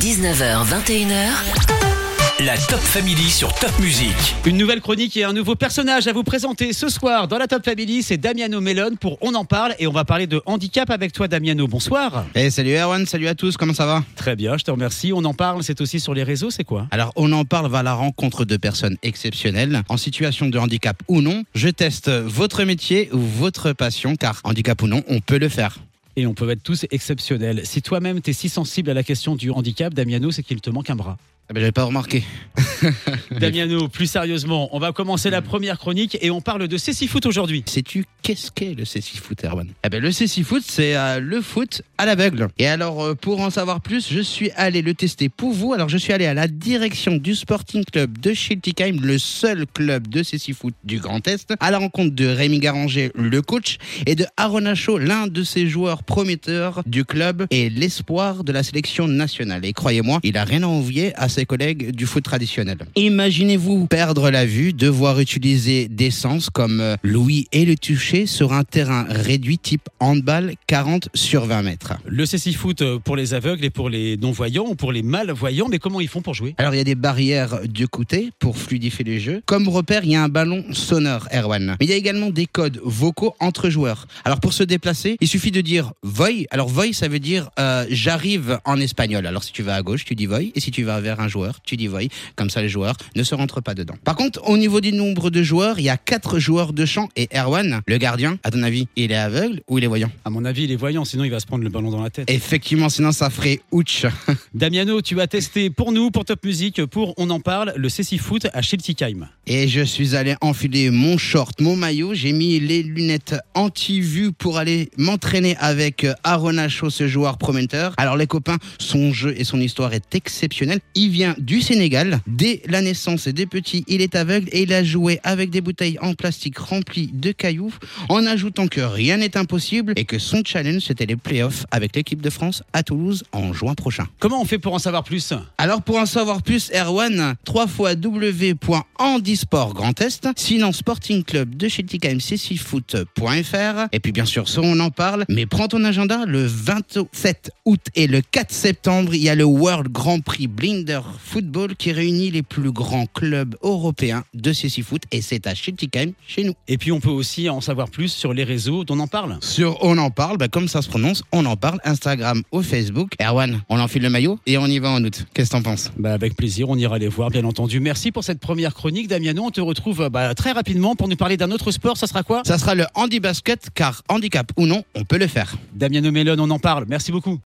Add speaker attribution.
Speaker 1: 19h, 21h.
Speaker 2: La Top Family sur Top Music.
Speaker 3: Une nouvelle chronique et un nouveau personnage à vous présenter ce soir dans la Top Family, c'est Damiano Mellon pour On en parle et on va parler de handicap avec toi Damiano. Bonsoir.
Speaker 4: Eh salut Erwan, salut à tous, comment ça va?
Speaker 3: Très bien, je te remercie. On en parle, c'est aussi sur les réseaux, c'est quoi?
Speaker 4: Alors on en parle va à la rencontre de personnes exceptionnelles, en situation de handicap ou non. Je teste votre métier ou votre passion, car handicap ou non, on peut le faire.
Speaker 3: Et on peut être tous exceptionnels. Si toi-même t'es si sensible à la question du handicap, Damiano, c'est qu'il te manque un bras.
Speaker 4: Ah ben, J'avais pas remarqué.
Speaker 3: Damiano, plus sérieusement, on va commencer la première chronique et on parle de Cécile Foot aujourd'hui.
Speaker 4: Sais-tu qu'est-ce qu'est le CC Foot, Erwan Eh ben, le CC Foot, c'est euh, le foot à l'aveugle. Et alors, euh, pour en savoir plus, je suis allé le tester pour vous. Alors, je suis allé à la direction du Sporting Club de Schiltigheim, le seul club de CC Foot du Grand Est, à la rencontre de Rémi Garanger, le coach, et de Aaron Acho, l'un de ses joueurs prometteurs du club et l'espoir de la sélection nationale. Et croyez-moi, il a rien à envier à ses collègues du foot traditionnel. Imaginez-vous perdre la vue, devoir utiliser des sens comme euh, l'ouïe et le toucher sur un terrain réduit type handball 40 sur 20 mètres.
Speaker 3: Le Cécile Foot euh, pour les aveugles et pour les non-voyants ou pour les malvoyants, mais comment ils font pour jouer?
Speaker 4: Alors il y a des barrières du côté pour fluidifier les jeux. Comme repère, il y a un ballon sonore, Erwan. Mais il y a également des codes vocaux entre joueurs. Alors pour se déplacer, il suffit de dire voy. Alors voy, ça veut dire euh, j'arrive en espagnol. Alors si tu vas à gauche, tu dis voy. Et si tu vas vers un joueur, tu dis voy. Comme ça, les joueurs ne se rentrent pas dedans. Par contre, au niveau du nombre de joueurs, il y a quatre joueurs de champ. Et Erwan, le gardien, à ton avis, il est aveugle ou il est voyant?
Speaker 3: À mon avis, il est voyant, sinon il va se prendre le ballon dans la tête.
Speaker 4: Effectivement, sinon ça ferait ouch.
Speaker 3: Damiano, tu as testé pour nous, pour Top Music, pour On en parle, le Cécile Foot à Schiltigheim.
Speaker 4: Et je suis allé enfiler mon short, mon maillot. J'ai mis les lunettes anti-vue pour aller m'entraîner avec Aaron Acho, ce joueur prometteur. Alors les copains, son jeu et son histoire est exceptionnel. Il vient du Sénégal. Dès la naissance des petits, il est aveugle et il a joué avec des bouteilles en plastique remplies de cailloux en ajoutant que rien n'est impossible et que son challenge c'était les playoffs avec l'équipe de France à Toulouse en juin prochain.
Speaker 3: Comment on fait pour en savoir plus?
Speaker 4: Alors pour en savoir plus, Erwan, 3 fois w.handisport Grand Est, sinon Sporting Club de Schiltigheim ccifoot.fr et puis bien sûr ça on en parle, mais prends ton agenda le 27 août et le 4 septembre, il y a le World Grand Prix Blinder Football qui réunit les plus grands clubs européens de CC Foot et c'est à Schiltigheim chez nous.
Speaker 3: Et puis on peut aussi en savoir plus sur les réseaux dont on en parle.
Speaker 4: Sur On en parle, bah, comme ça se prononce, on en parle, Instagram ou Facebook. Erwan, on enfile le maillot et on y va en août. Qu'est-ce que t'en penses?
Speaker 3: Bah, avec plaisir, on ira les voir, bien entendu. Merci pour cette première chronique, Damiano. On te retrouve bah, très rapidement pour nous parler d'un autre sport. Ça sera quoi?
Speaker 4: Ça sera le handi basket car handicap ou non, on peut le faire.
Speaker 3: Damiano Mellon, on en parle. Merci beaucoup.